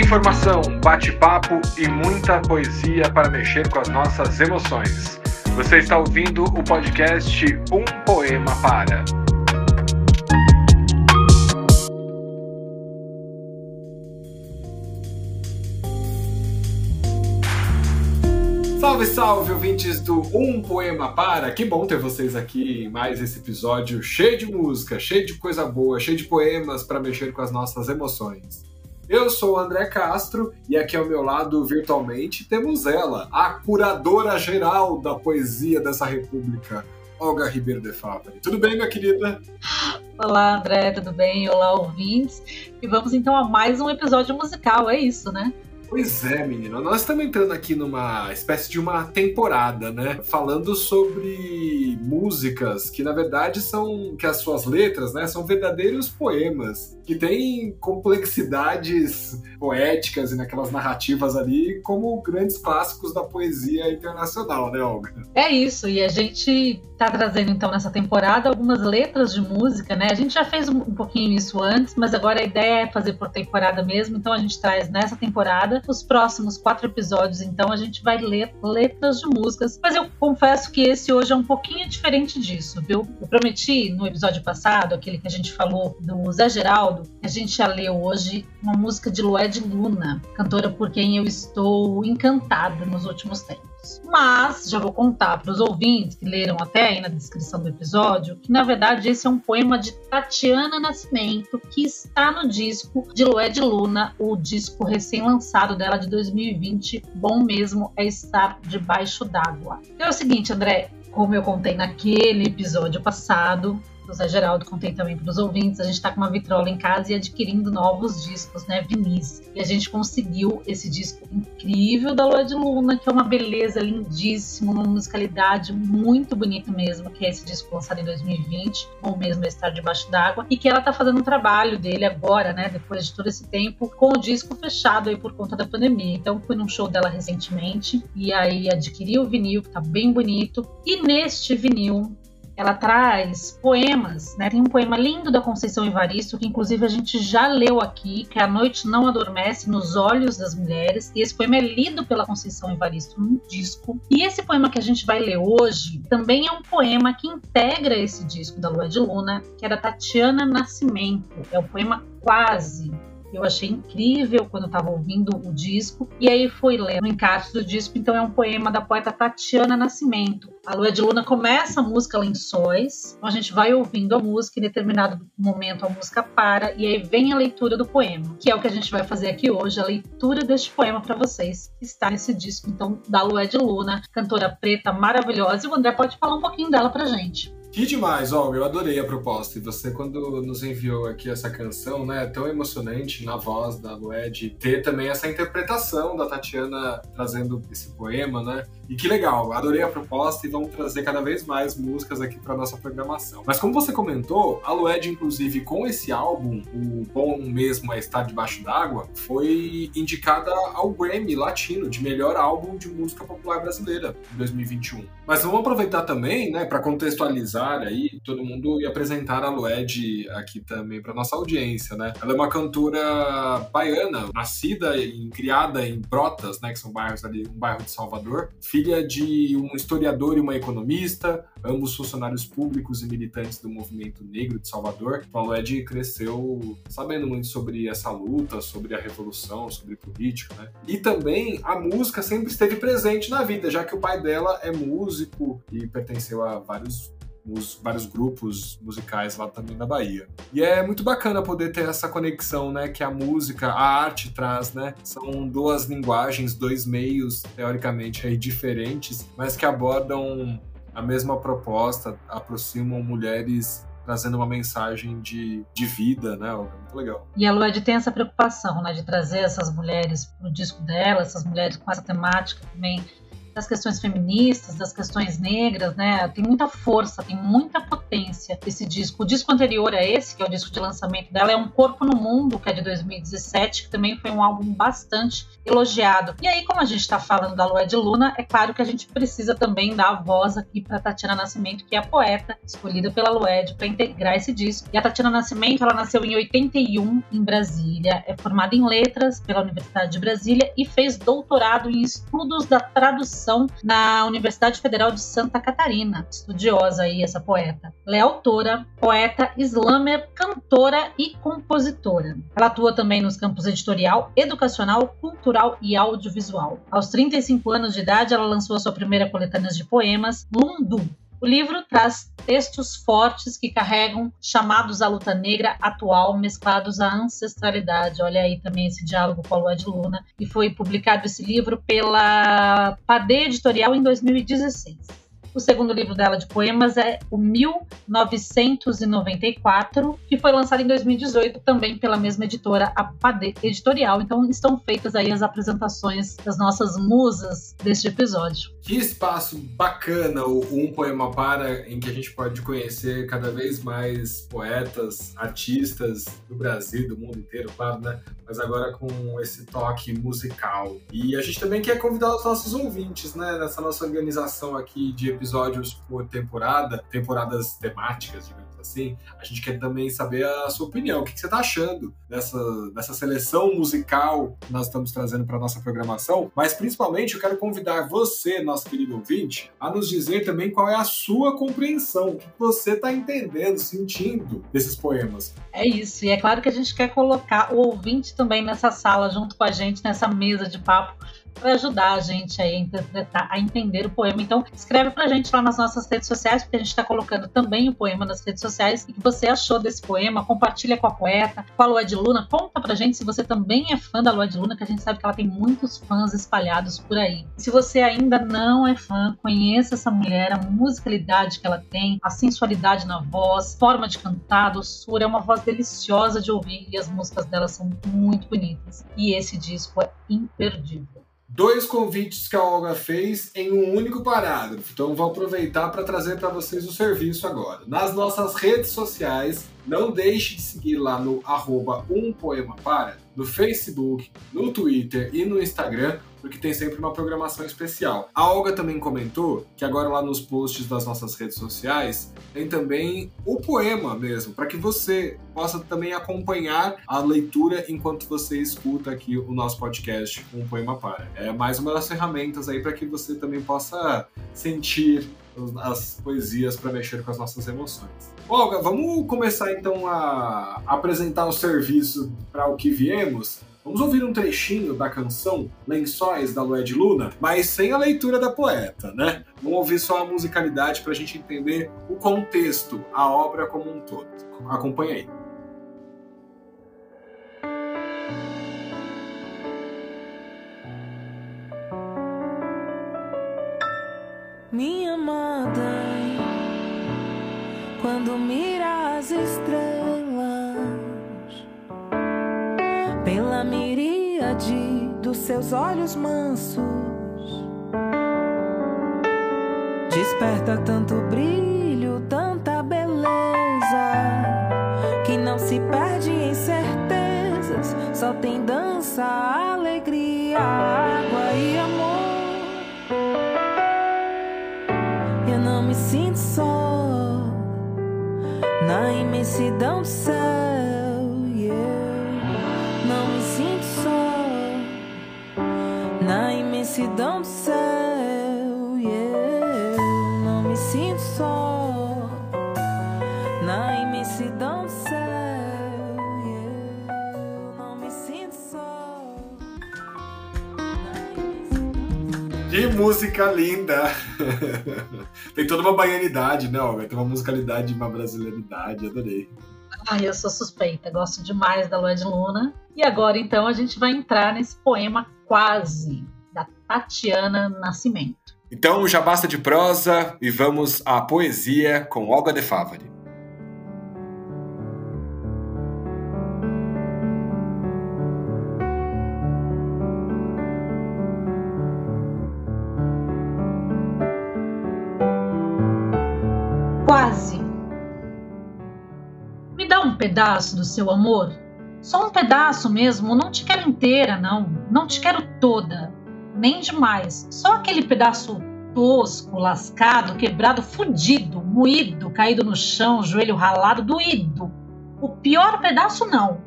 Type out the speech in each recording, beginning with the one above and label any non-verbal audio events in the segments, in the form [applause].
Informação, bate-papo e muita poesia para mexer com as nossas emoções. Você está ouvindo o podcast Um Poema Para. Salve, salve, ouvintes do Um Poema Para! Que bom ter vocês aqui em mais esse episódio cheio de música, cheio de coisa boa, cheio de poemas para mexer com as nossas emoções. Eu sou o André Castro e aqui ao meu lado, virtualmente, temos ela, a curadora geral da poesia dessa república, Olga Ribeiro de Favre. Tudo bem, minha querida? Olá, André, tudo bem? Olá, ouvintes. E vamos então a mais um episódio musical, é isso, né? Pois é, menino. Nós estamos entrando aqui numa espécie de uma temporada, né? Falando sobre músicas que, na verdade, são. que as suas letras, né? São verdadeiros poemas. Que têm complexidades poéticas e naquelas narrativas ali, como grandes clássicos da poesia internacional, né, Olga? É isso. E a gente está trazendo, então, nessa temporada, algumas letras de música, né? A gente já fez um pouquinho isso antes, mas agora a ideia é fazer por temporada mesmo. Então a gente traz nessa temporada os próximos quatro episódios, então, a gente vai ler letras de músicas. Mas eu confesso que esse hoje é um pouquinho diferente disso, viu? Eu prometi no episódio passado, aquele que a gente falou do Zé Geraldo, a gente já leu hoje uma música de Lued Luna, cantora por quem eu estou encantada nos últimos tempos. Mas já vou contar para os ouvintes que leram até aí na descrição do episódio que na verdade esse é um poema de Tatiana Nascimento que está no disco de Lued Luna, o disco recém-lançado dela de 2020. Bom mesmo é estar debaixo d'água. Então é o seguinte, André, como eu contei naquele episódio passado, o Zé Geraldo, contei também para os ouvintes, a gente está com uma vitrola em casa e adquirindo novos discos, né, vinis. E a gente conseguiu esse disco incrível da Lua de Luna, que é uma beleza lindíssima, uma musicalidade muito bonita mesmo, que é esse disco lançado em 2020, ou mesmo Estar Debaixo d'Água, e que ela está fazendo um trabalho dele agora, né, depois de todo esse tempo, com o disco fechado aí por conta da pandemia. Então fui num show dela recentemente e aí adquiri o vinil, que está bem bonito, e neste vinil ela traz poemas, né? Tem um poema lindo da Conceição Evaristo, que inclusive a gente já leu aqui, que é A Noite Não Adormece nos Olhos das Mulheres. E esse poema é lido pela Conceição Evaristo num disco. E esse poema que a gente vai ler hoje também é um poema que integra esse disco da Lua de Luna, que é da Tatiana Nascimento. É o poema Quase, eu achei incrível quando estava ouvindo o disco. E aí fui lendo o encarte do disco. Então é um poema da poeta Tatiana Nascimento. A Lua de Luna começa a música Lençóis. Então a gente vai ouvindo a música. Em determinado momento a música para. E aí vem a leitura do poema. Que é o que a gente vai fazer aqui hoje. A leitura deste poema para vocês. Que está nesse disco, então, da Lua de Luna. Cantora preta maravilhosa. E o André pode falar um pouquinho dela pra gente. Que demais, Olga, eu adorei a proposta. E você, quando nos enviou aqui essa canção, né, tão emocionante na voz da Lued, ter também essa interpretação da Tatiana trazendo esse poema, né? E que legal, adorei a proposta e vamos trazer cada vez mais músicas aqui para nossa programação. Mas como você comentou, a Lued, inclusive, com esse álbum, o Bom Mesmo é Estar Debaixo d'Água, foi indicada ao Grammy Latino de melhor álbum de música popular brasileira em 2021. Mas vamos aproveitar também, né, para contextualizar aí todo mundo e apresentar a Lued aqui também para nossa audiência, né? Ela é uma cantora baiana, nascida e criada em Brotas, né, que são bairros ali, um bairro de Salvador, filha de um historiador e uma economista, ambos funcionários públicos e militantes do movimento negro de Salvador. A Lued cresceu sabendo muito sobre essa luta, sobre a revolução, sobre política, né? E também a música sempre esteve presente na vida, já que o pai dela é músico e pertenceu a vários os vários grupos musicais lá também da Bahia. E é muito bacana poder ter essa conexão, né, que a música, a arte traz, né? São duas linguagens, dois meios teoricamente aí diferentes, mas que abordam a mesma proposta, aproximam mulheres trazendo uma mensagem de, de vida, né? Muito legal. E a Lued tem essa preocupação, né, de trazer essas mulheres pro disco dela, essas mulheres com essa temática também das questões feministas, das questões negras, né? Tem muita força, tem muita potência esse disco. O disco anterior a esse, que é o disco de lançamento dela, é Um Corpo no Mundo, que é de 2017, que também foi um álbum bastante elogiado. E aí, como a gente está falando da Lua de Luna, é claro que a gente precisa também dar a voz aqui para Tatiana Nascimento, que é a poeta escolhida pela Lued para integrar esse disco. E a Tatiana Nascimento, ela nasceu em 81 em Brasília, é formada em letras pela Universidade de Brasília e fez doutorado em estudos da tradução na Universidade Federal de Santa Catarina. Estudiosa aí essa poeta. Ela é autora, poeta, slammer, cantora e compositora. Ela atua também nos campos editorial, educacional, cultural e audiovisual. Aos 35 anos de idade, ela lançou a sua primeira coletânea de poemas, Lundu, o livro traz textos fortes que carregam chamados à luta negra atual mesclados à ancestralidade. Olha aí também esse diálogo com a Lua de Luna. E foi publicado esse livro pela Padê Editorial em 2016. O segundo livro dela de poemas é o 1994, que foi lançado em 2018 também pela mesma editora, a Padê Editorial. Então estão feitas aí as apresentações das nossas musas deste episódio. Que espaço bacana o Um Poema Para, em que a gente pode conhecer cada vez mais poetas, artistas do Brasil, do mundo inteiro, claro, né? Mas agora com esse toque musical. E a gente também quer convidar os nossos ouvintes, né? Nessa nossa organização aqui de episódios por temporada, temporadas temáticas, digamos assim. A gente quer também saber a sua opinião. O que você está achando dessa, dessa seleção musical que nós estamos trazendo para nossa programação? Mas principalmente eu quero convidar você, nosso querido ouvinte, a nos dizer também qual é a sua compreensão, o que você está entendendo, sentindo desses poemas. É isso, e é claro que a gente quer colocar o ouvinte também nessa sala junto com a gente, nessa mesa de papo para ajudar a gente a interpretar, a entender o poema. Então, escreve para a gente lá nas nossas redes sociais, porque a gente está colocando também o poema nas redes sociais. O que você achou desse poema? Compartilha com a poeta, com a Lua de Luna. Conta pra gente se você também é fã da Lua de Luna, que a gente sabe que ela tem muitos fãs espalhados por aí. Se você ainda não é fã, conheça essa mulher, a musicalidade que ela tem, a sensualidade na voz, forma de cantar, doçura. É uma voz deliciosa de ouvir e as músicas dela são muito bonitas. E esse disco é imperdível dois convites que a Olga fez em um único parágrafo. Então vou aproveitar para trazer para vocês o serviço agora. Nas nossas redes sociais, não deixe de seguir lá no arroba um poema para, no Facebook, no Twitter e no Instagram, porque tem sempre uma programação especial. A Olga também comentou que agora lá nos posts das nossas redes sociais tem também o poema mesmo, para que você possa também acompanhar a leitura enquanto você escuta aqui o nosso podcast Um Poema Para. É mais uma das ferramentas aí para que você também possa sentir as poesias para mexer com as nossas emoções. Olga, vamos começar então a apresentar o serviço para o que viemos. Vamos ouvir um trechinho da canção Lençóis da Lué de Luna, mas sem a leitura da poeta, né? Vamos ouvir só a musicalidade para a gente entender o contexto, a obra como um todo. Acompanhe aí. Minha amada, quando mira as estrelas miríade dos seus olhos mansos. Desperta tanto brilho, tanta beleza, que não se perde em certezas, só tem dança, alegria, água e amor. Eu não me sinto só na imensidão do céu. Imensidão do céu. Yeah. Não me sinto só na imensidão do céu. Yeah. Não me sinto só. Que música linda! [laughs] Tem toda uma baianidade, né? Tem uma musicalidade, uma brasileiridade, adorei. Ai, eu sou suspeita, gosto demais da Lua de Luna. E agora, então, a gente vai entrar nesse poema Quase, da Tatiana Nascimento. Então já basta de prosa e vamos à poesia com Olga de Favari. Quase. Me dá um pedaço do seu amor só um pedaço mesmo, não te quero inteira, não. Não te quero toda. Nem demais. Só aquele pedaço tosco, lascado, quebrado, fudido, moído, caído no chão, joelho ralado, doído. O pior pedaço não.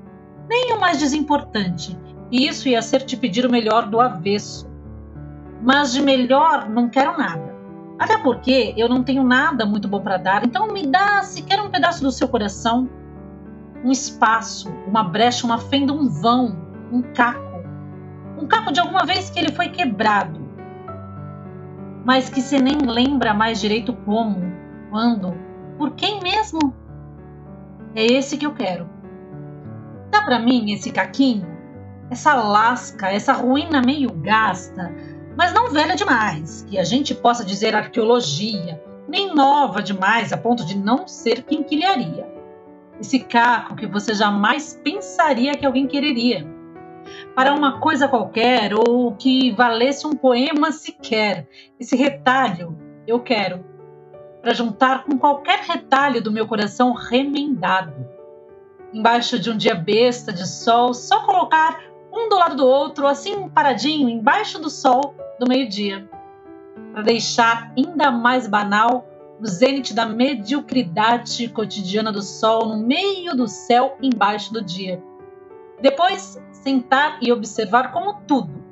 Nem o mais desimportante. E isso ia ser te pedir o melhor do avesso. Mas de melhor não quero nada. Até porque eu não tenho nada muito bom para dar, então me dá sequer um pedaço do seu coração, um espaço, uma brecha, uma fenda, um vão, um caco. Um caco de alguma vez que ele foi quebrado, mas que você nem lembra mais direito como, quando, por quem mesmo. É esse que eu quero. Dá para mim esse caquinho, essa lasca, essa ruína meio gasta, mas não velha demais, que a gente possa dizer arqueologia, nem nova demais a ponto de não ser quinquilharia. Esse caco que você jamais pensaria que alguém quereria. Para uma coisa qualquer ou que valesse um poema sequer. Esse retalho eu quero. Para juntar com qualquer retalho do meu coração remendado. Embaixo de um dia besta de sol, só colocar um do lado do outro, assim paradinho, embaixo do sol do meio-dia, para deixar ainda mais banal o zênite da mediocridade cotidiana do sol no meio do céu embaixo do dia. Depois, sentar e observar como tudo,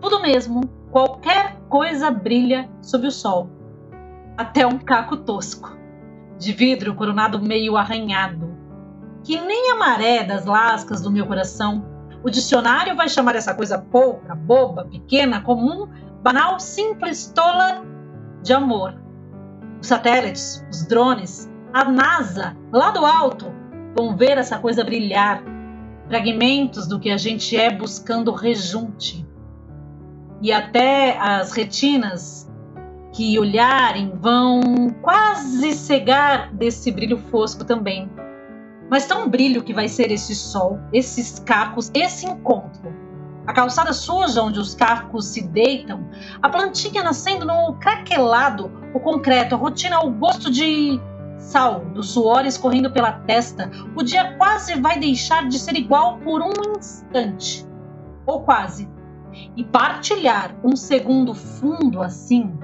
tudo mesmo, qualquer coisa brilha sob o sol. Até um caco tosco, de vidro coronado meio arranhado, que nem a maré das lascas do meu coração o dicionário vai chamar essa coisa pouca, boba, pequena, comum, banal, simples, tola de amor. Os satélites, os drones, a NASA, lá do alto, vão ver essa coisa brilhar. Fragmentos do que a gente é buscando rejunte. E até as retinas que olharem vão quase cegar desse brilho fosco também mas tão brilho que vai ser esse sol, esses cacos, esse encontro. A calçada suja onde os cacos se deitam, a plantinha nascendo no craquelado, o concreto, a rotina, o gosto de sal, do suor escorrendo pela testa, o dia quase vai deixar de ser igual por um instante. Ou quase. E partilhar um segundo fundo assim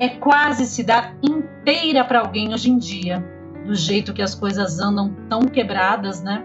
é quase se dar inteira para alguém hoje em dia do jeito que as coisas andam tão quebradas, né?